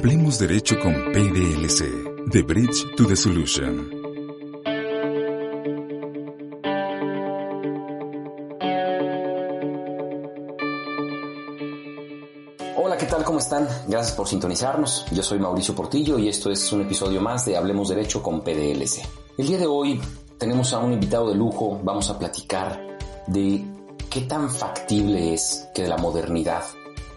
Hablemos Derecho con PDLC, The Bridge to the Solution. Hola, ¿qué tal? ¿Cómo están? Gracias por sintonizarnos. Yo soy Mauricio Portillo y esto es un episodio más de Hablemos Derecho con PDLC. El día de hoy tenemos a un invitado de lujo. Vamos a platicar de qué tan factible es que la modernidad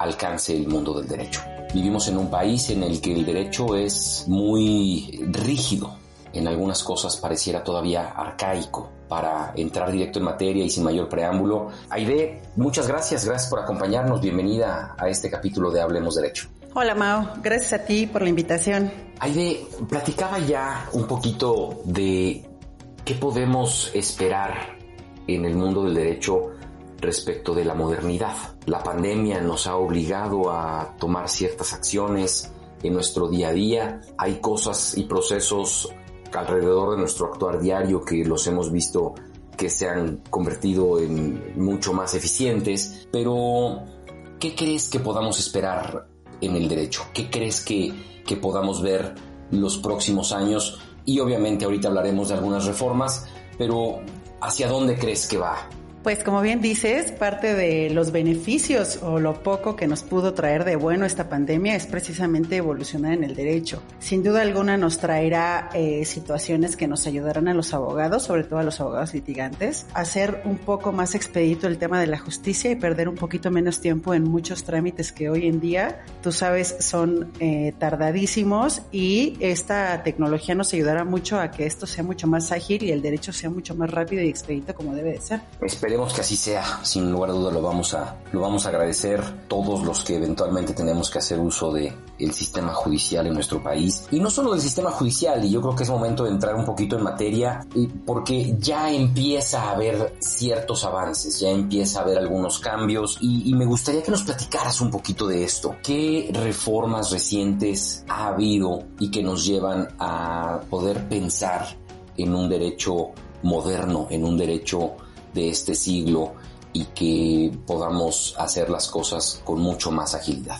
alcance el mundo del derecho. Vivimos en un país en el que el derecho es muy rígido. En algunas cosas pareciera todavía arcaico. Para entrar directo en materia y sin mayor preámbulo, Aide, muchas gracias, gracias por acompañarnos. Bienvenida a este capítulo de Hablemos Derecho. Hola Mao, gracias a ti por la invitación. Aide, platicaba ya un poquito de qué podemos esperar en el mundo del derecho respecto de la modernidad. La pandemia nos ha obligado a tomar ciertas acciones en nuestro día a día. Hay cosas y procesos alrededor de nuestro actuar diario que los hemos visto que se han convertido en mucho más eficientes. Pero, ¿qué crees que podamos esperar en el derecho? ¿Qué crees que, que podamos ver los próximos años? Y obviamente ahorita hablaremos de algunas reformas, pero ¿hacia dónde crees que va pues como bien dices, parte de los beneficios o lo poco que nos pudo traer de bueno esta pandemia es precisamente evolucionar en el derecho. Sin duda alguna nos traerá eh, situaciones que nos ayudarán a los abogados, sobre todo a los abogados litigantes, a hacer un poco más expedito el tema de la justicia y perder un poquito menos tiempo en muchos trámites que hoy en día, tú sabes, son eh, tardadísimos y esta tecnología nos ayudará mucho a que esto sea mucho más ágil y el derecho sea mucho más rápido y expedito como debe de ser. Esperemos que así sea, sin lugar a duda lo vamos a, lo vamos a agradecer todos los que eventualmente tenemos que hacer uso de el sistema judicial en nuestro país. Y no solo del sistema judicial, y yo creo que es momento de entrar un poquito en materia, porque ya empieza a haber ciertos avances, ya empieza a haber algunos cambios, y, y me gustaría que nos platicaras un poquito de esto. ¿Qué reformas recientes ha habido y que nos llevan a poder pensar en un derecho moderno, en un derecho de este siglo y que podamos hacer las cosas con mucho más agilidad.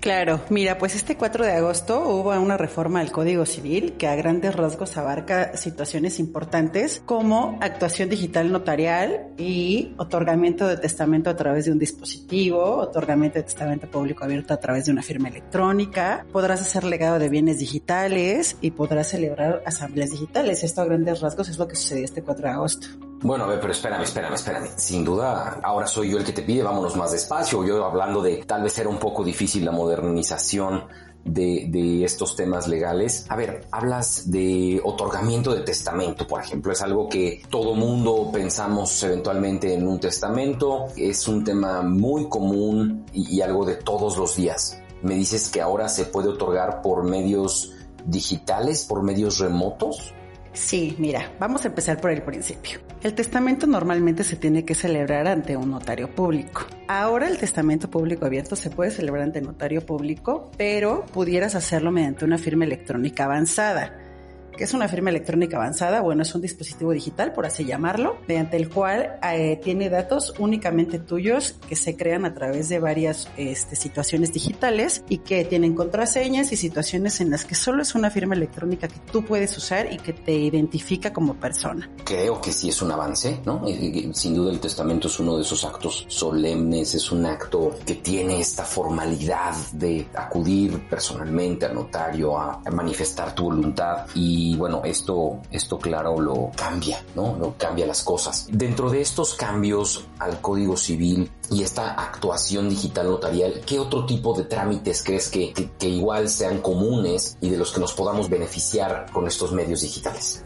Claro, mira, pues este 4 de agosto hubo una reforma al Código Civil que a grandes rasgos abarca situaciones importantes como actuación digital notarial y otorgamiento de testamento a través de un dispositivo, otorgamiento de testamento público abierto a través de una firma electrónica, podrás hacer legado de bienes digitales y podrás celebrar asambleas digitales. Esto a grandes rasgos es lo que sucedió este 4 de agosto. Bueno, a ver, pero espérame, espérame, espérame. Sin duda, ahora soy yo el que te pide, vámonos más despacio. Yo hablando de tal vez era un poco difícil la modernización de, de, estos temas legales. A ver, hablas de otorgamiento de testamento, por ejemplo. Es algo que todo mundo pensamos eventualmente en un testamento. Es un tema muy común y, y algo de todos los días. Me dices que ahora se puede otorgar por medios digitales, por medios remotos. Sí, mira, vamos a empezar por el principio. El testamento normalmente se tiene que celebrar ante un notario público. Ahora el testamento público abierto se puede celebrar ante notario público, pero pudieras hacerlo mediante una firma electrónica avanzada. ¿Qué es una firma electrónica avanzada? Bueno, es un dispositivo digital, por así llamarlo, mediante el cual eh, tiene datos únicamente tuyos que se crean a través de varias este, situaciones digitales y que tienen contraseñas y situaciones en las que solo es una firma electrónica que tú puedes usar y que te identifica como persona. Creo que sí es un avance, ¿no? Sin duda el testamento es uno de esos actos solemnes, es un acto que tiene esta formalidad de acudir personalmente al notario a manifestar tu voluntad y y bueno, esto, esto claro lo cambia, ¿no? Lo cambia las cosas. Dentro de estos cambios al Código Civil y esta actuación digital notarial, ¿qué otro tipo de trámites crees que, que, que igual sean comunes y de los que nos podamos beneficiar con estos medios digitales?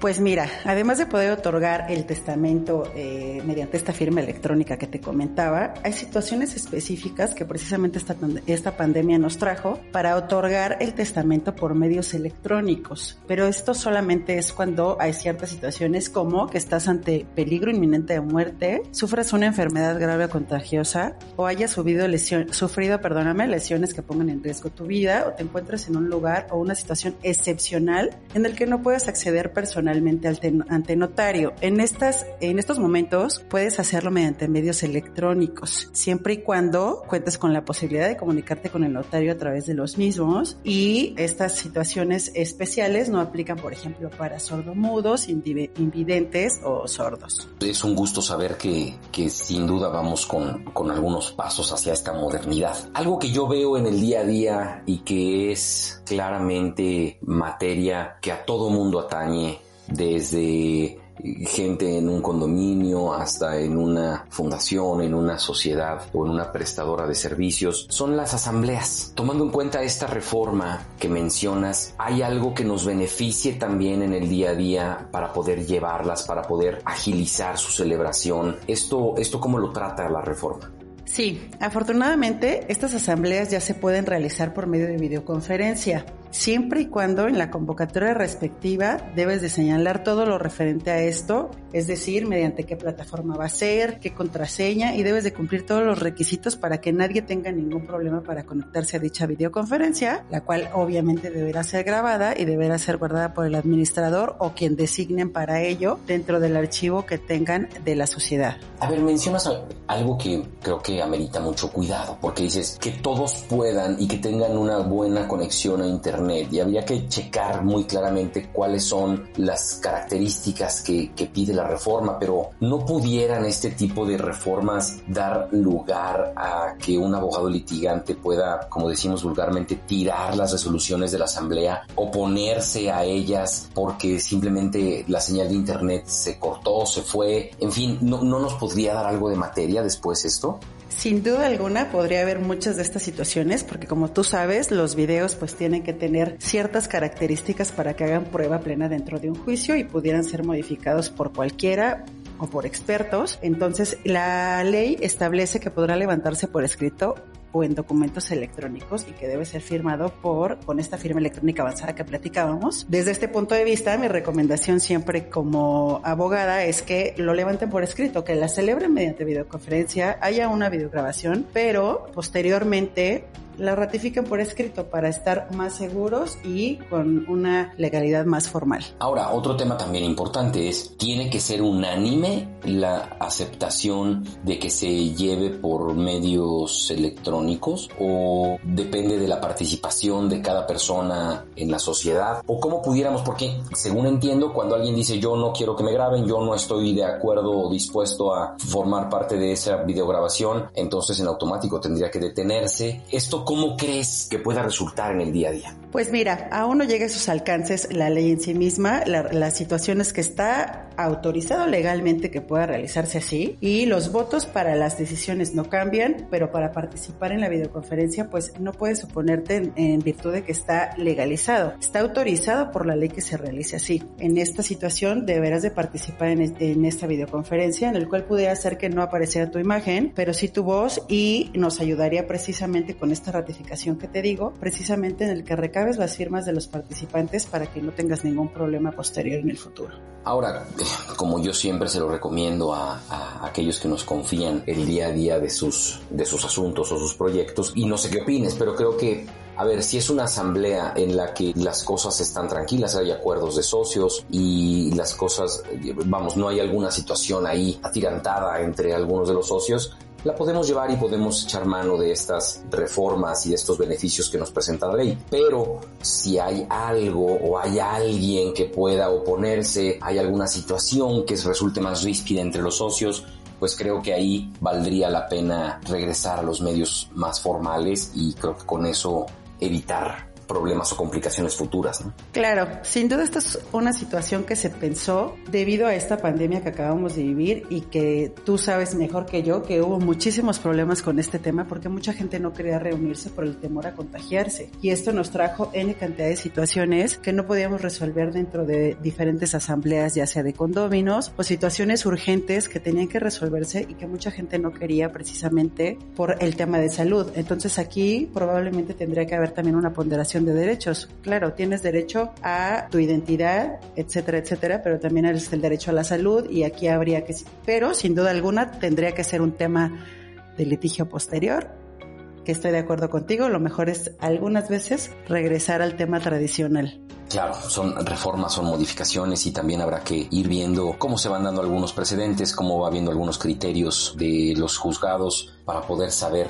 Pues mira, además de poder otorgar el testamento eh, mediante esta firma electrónica que te comentaba, hay situaciones específicas que precisamente esta, esta pandemia nos trajo para otorgar el testamento por medios electrónicos. Pero esto solamente es cuando hay ciertas situaciones como que estás ante peligro inminente de muerte, sufres una enfermedad grave o contagiosa o hayas subido lesión, sufrido, perdóname, lesiones que pongan en riesgo tu vida o te encuentres en un lugar o una situación excepcional en el que no puedes acceder personalmente ante notario. En, estas, en estos momentos puedes hacerlo mediante medios electrónicos, siempre y cuando cuentes con la posibilidad de comunicarte con el notario a través de los mismos y estas situaciones especiales no aplican, por ejemplo, para sordomudos, invidentes o sordos. Es un gusto saber que, que sin duda vamos con, con algunos pasos hacia esta modernidad. Algo que yo veo en el día a día y que es claramente materia que a todo mundo atañe desde gente en un condominio hasta en una fundación, en una sociedad o en una prestadora de servicios, son las asambleas. Tomando en cuenta esta reforma que mencionas, ¿hay algo que nos beneficie también en el día a día para poder llevarlas, para poder agilizar su celebración? ¿Esto, esto cómo lo trata la reforma? Sí, afortunadamente estas asambleas ya se pueden realizar por medio de videoconferencia siempre y cuando en la convocatoria respectiva debes de señalar todo lo referente a esto, es decir, mediante qué plataforma va a ser, qué contraseña y debes de cumplir todos los requisitos para que nadie tenga ningún problema para conectarse a dicha videoconferencia, la cual obviamente deberá ser grabada y deberá ser guardada por el administrador o quien designen para ello dentro del archivo que tengan de la sociedad. A ver, mencionas algo que creo que amerita mucho cuidado, porque dices que todos puedan y que tengan una buena conexión a internet y habría que checar muy claramente cuáles son las características que, que pide la reforma, pero no pudieran este tipo de reformas dar lugar a que un abogado litigante pueda, como decimos vulgarmente, tirar las resoluciones de la asamblea, oponerse a ellas porque simplemente la señal de internet se cortó, se fue, en fin, no, no nos podría dar algo de materia después esto. Sin duda alguna podría haber muchas de estas situaciones porque como tú sabes los videos pues tienen que tener ciertas características para que hagan prueba plena dentro de un juicio y pudieran ser modificados por cualquiera o por expertos. Entonces, la ley establece que podrá levantarse por escrito en documentos electrónicos y que debe ser firmado por, con esta firma electrónica avanzada que platicábamos. Desde este punto de vista, mi recomendación siempre como abogada es que lo levanten por escrito, que la celebren mediante videoconferencia, haya una videograbación, pero posteriormente la ratifiquen por escrito para estar más seguros y con una legalidad más formal. Ahora, otro tema también importante es, ¿tiene que ser unánime la aceptación de que se lleve por medios electrónicos o depende de la participación de cada persona en la sociedad? ¿O cómo pudiéramos, porque según entiendo, cuando alguien dice yo no quiero que me graben, yo no estoy de acuerdo o dispuesto a formar parte de esa videograbación, entonces en automático tendría que detenerse. Esto ¿cómo crees que pueda resultar en el día a día? Pues mira, aún no llega a sus alcances la ley en sí misma, la, situación es que está autorizado legalmente que pueda realizarse así y los votos para las decisiones no cambian, pero para participar en la videoconferencia pues no puedes oponerte en, virtud de que está legalizado. Está autorizado por la ley que se realice así. En esta situación deberás de participar en, en esta videoconferencia en el cual pudiera hacer que no apareciera tu imagen, pero sí tu voz y nos ayudaría precisamente con esta ratificación que te digo, precisamente en el que recabes las firmas de los participantes para que no tengas ningún problema posterior en el futuro. Ahora, como yo siempre se lo recomiendo a, aquellos que nos confían el día a día de sus, de sus asuntos o sus proyectos, y no sé qué opines, pero creo que a ver, si es una asamblea en la que las cosas están tranquilas, hay acuerdos de socios y las cosas, vamos, no hay alguna situación ahí atirantada entre algunos de los socios, la podemos llevar y podemos echar mano de estas reformas y de estos beneficios que nos presenta la ley. Pero si hay algo o hay alguien que pueda oponerse, hay alguna situación que resulte más ríspida entre los socios, pues creo que ahí valdría la pena regresar a los medios más formales y creo que con eso evitar problemas o complicaciones futuras. ¿no? Claro, sin duda esta es una situación que se pensó debido a esta pandemia que acabamos de vivir y que tú sabes mejor que yo que hubo muchísimos problemas con este tema porque mucha gente no quería reunirse por el temor a contagiarse. Y esto nos trajo N cantidad de situaciones que no podíamos resolver dentro de diferentes asambleas, ya sea de condóminos o situaciones urgentes que tenían que resolverse y que mucha gente no quería precisamente por el tema de salud. Entonces aquí probablemente tendría que haber también una ponderación de derechos. Claro, tienes derecho a tu identidad, etcétera, etcétera, pero también eres el derecho a la salud y aquí habría que, pero sin duda alguna tendría que ser un tema de litigio posterior que estoy de acuerdo contigo, lo mejor es algunas veces regresar al tema tradicional. Claro, son reformas, son modificaciones y también habrá que ir viendo cómo se van dando algunos precedentes, cómo va viendo algunos criterios de los juzgados para poder saber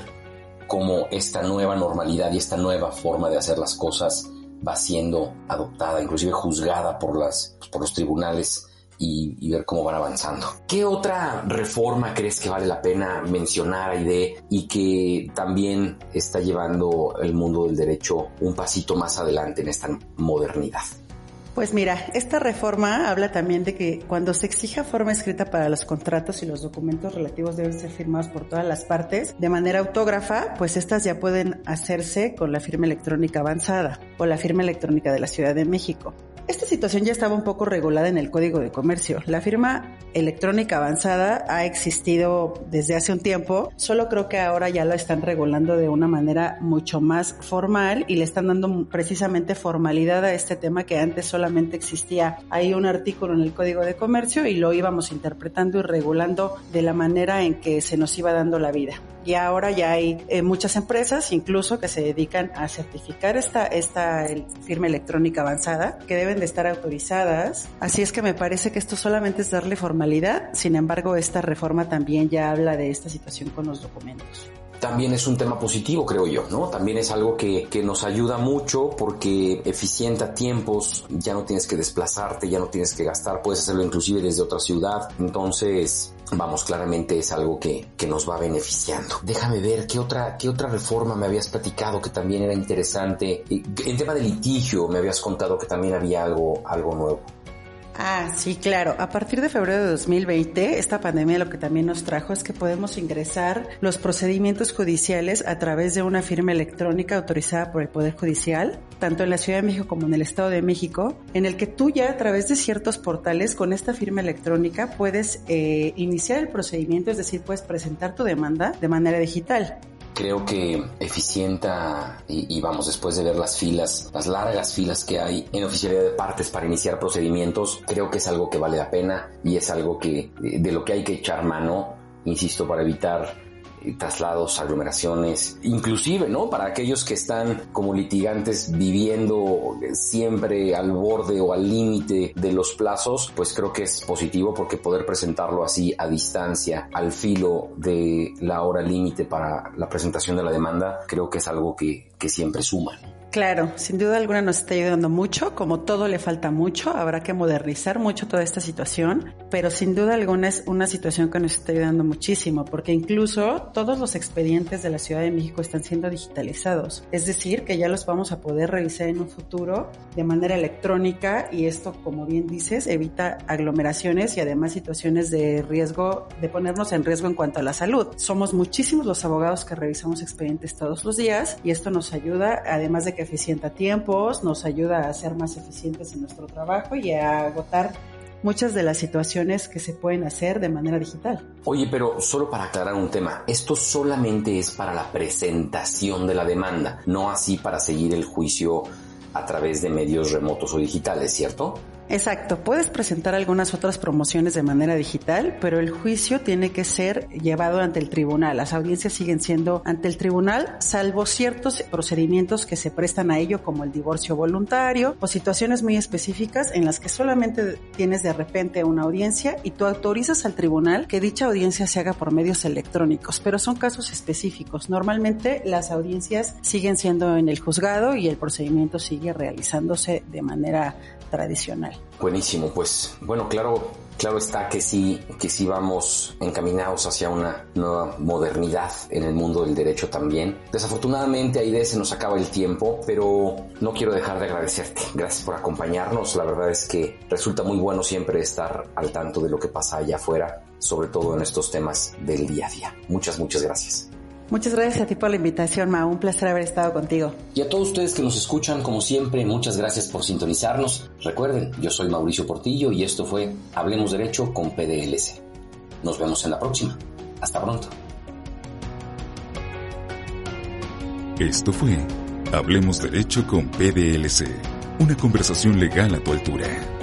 cómo esta nueva normalidad y esta nueva forma de hacer las cosas va siendo adoptada, inclusive juzgada por pues, los tribunales y, ver cómo van avanzando. ¿Qué otra reforma crees que vale la pena mencionar, Aide, y que también está llevando el mundo del derecho un pasito más adelante en esta modernidad? Pues mira, esta reforma habla también de que cuando se exija forma escrita para los contratos y los documentos relativos deben ser firmados por todas las partes de manera autógrafa, pues estas ya pueden hacerse con la firma electrónica avanzada o la firma electrónica de la Ciudad de México. Esta situación ya estaba un poco regulada en el Código de Comercio. La firma electrónica avanzada ha existido desde hace un tiempo, solo creo que ahora ya la están regulando de una manera mucho más formal y le están dando precisamente formalidad a este tema que antes solamente existía. Ahí un artículo en el Código de Comercio y lo íbamos interpretando y regulando de la manera en que se nos iba dando la vida y ahora ya hay eh, muchas empresas incluso que se dedican a certificar esta, esta firma electrónica avanzada que deben de estar autorizadas. Así es que me parece que esto solamente es darle formalidad, sin embargo esta reforma también ya habla de esta situación con los documentos también es un tema positivo, creo yo, ¿no? También es algo que, que, nos ayuda mucho porque eficienta tiempos, ya no tienes que desplazarte, ya no tienes que gastar, puedes hacerlo inclusive desde otra ciudad. Entonces, vamos, claramente es algo que, que nos va beneficiando. Déjame ver qué otra, qué otra reforma me habías platicado que también era interesante. En tema de litigio me habías contado que también había algo, algo nuevo. Ah, sí, claro. A partir de febrero de 2020, esta pandemia lo que también nos trajo es que podemos ingresar los procedimientos judiciales a través de una firma electrónica autorizada por el Poder Judicial, tanto en la Ciudad de México como en el Estado de México, en el que tú ya a través de ciertos portales con esta firma electrónica puedes eh, iniciar el procedimiento, es decir, puedes presentar tu demanda de manera digital creo que eficienta y, vamos, después de ver las filas, las largas filas que hay en oficialidad de partes para iniciar procedimientos, creo que es algo que vale la pena y es algo que de lo que hay que echar mano, insisto, para evitar traslados, aglomeraciones, inclusive, ¿no? Para aquellos que están como litigantes viviendo siempre al borde o al límite de los plazos, pues creo que es positivo porque poder presentarlo así a distancia, al filo de la hora límite para la presentación de la demanda, creo que es algo que, que siempre suma. Claro, sin duda alguna nos está ayudando mucho, como todo le falta mucho, habrá que modernizar mucho toda esta situación, pero sin duda alguna es una situación que nos está ayudando muchísimo, porque incluso todos los expedientes de la Ciudad de México están siendo digitalizados, es decir, que ya los vamos a poder revisar en un futuro de manera electrónica y esto, como bien dices, evita aglomeraciones y además situaciones de riesgo, de ponernos en riesgo en cuanto a la salud. Somos muchísimos los abogados que revisamos expedientes todos los días y esto nos ayuda, además de que eficienta tiempos, nos ayuda a ser más eficientes en nuestro trabajo y a agotar muchas de las situaciones que se pueden hacer de manera digital. Oye, pero solo para aclarar un tema, esto solamente es para la presentación de la demanda, no así para seguir el juicio a través de medios remotos o digitales, ¿cierto? Exacto, puedes presentar algunas otras promociones de manera digital, pero el juicio tiene que ser llevado ante el tribunal. Las audiencias siguen siendo ante el tribunal, salvo ciertos procedimientos que se prestan a ello, como el divorcio voluntario o situaciones muy específicas en las que solamente tienes de repente una audiencia y tú autorizas al tribunal que dicha audiencia se haga por medios electrónicos, pero son casos específicos. Normalmente las audiencias siguen siendo en el juzgado y el procedimiento sigue realizándose de manera tradicional. Buenísimo, pues bueno, claro, Claro está que sí, que sí vamos encaminados hacia una nueva modernidad en el mundo del derecho también. Desafortunadamente, Aide, se nos acaba el tiempo, pero no quiero dejar de agradecerte. Gracias por acompañarnos. La verdad es que resulta muy bueno siempre estar al tanto de lo que pasa allá afuera, sobre todo en estos temas del día a día. Muchas, muchas gracias. Muchas gracias a ti por la invitación, Ma. Un placer haber estado contigo. Y a todos ustedes que nos escuchan, como siempre, muchas gracias por sintonizarnos. Recuerden, yo soy Mauricio Portillo y esto fue Hablemos Derecho con PDLC. Nos vemos en la próxima. Hasta pronto. Esto fue Hablemos Derecho con PDLC, una conversación legal a tu altura.